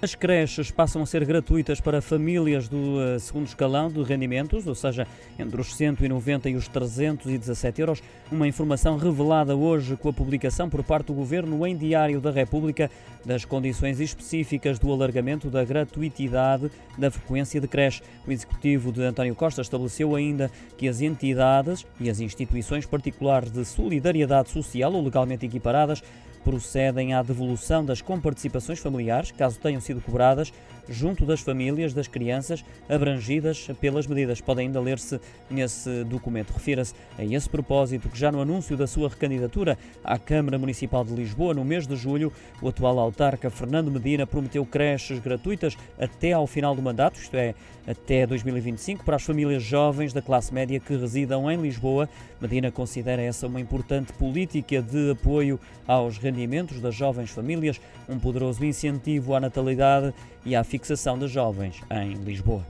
As creches passam a ser gratuitas para famílias do uh, segundo escalão de rendimentos, ou seja, entre os 190 e os 317 euros. Uma informação revelada hoje com a publicação por parte do Governo em Diário da República das condições específicas do alargamento da gratuitidade da frequência de creche. O executivo de António Costa estabeleceu ainda que as entidades e as instituições particulares de solidariedade social ou legalmente equiparadas procedem à devolução das comparticipações familiares, caso tenham sido cobradas, junto das famílias das crianças abrangidas pelas medidas. Pode ainda ler-se nesse documento. Refira-se a esse propósito que já no anúncio da sua recandidatura à Câmara Municipal de Lisboa, no mês de julho, o atual autarca Fernando Medina prometeu creches gratuitas até ao final do mandato, isto é, até 2025, para as famílias jovens da classe média que residam em Lisboa. Medina considera essa uma importante política de apoio aos rendimentos das jovens famílias, um poderoso incentivo à natalidade e à fixação de jovens em Lisboa.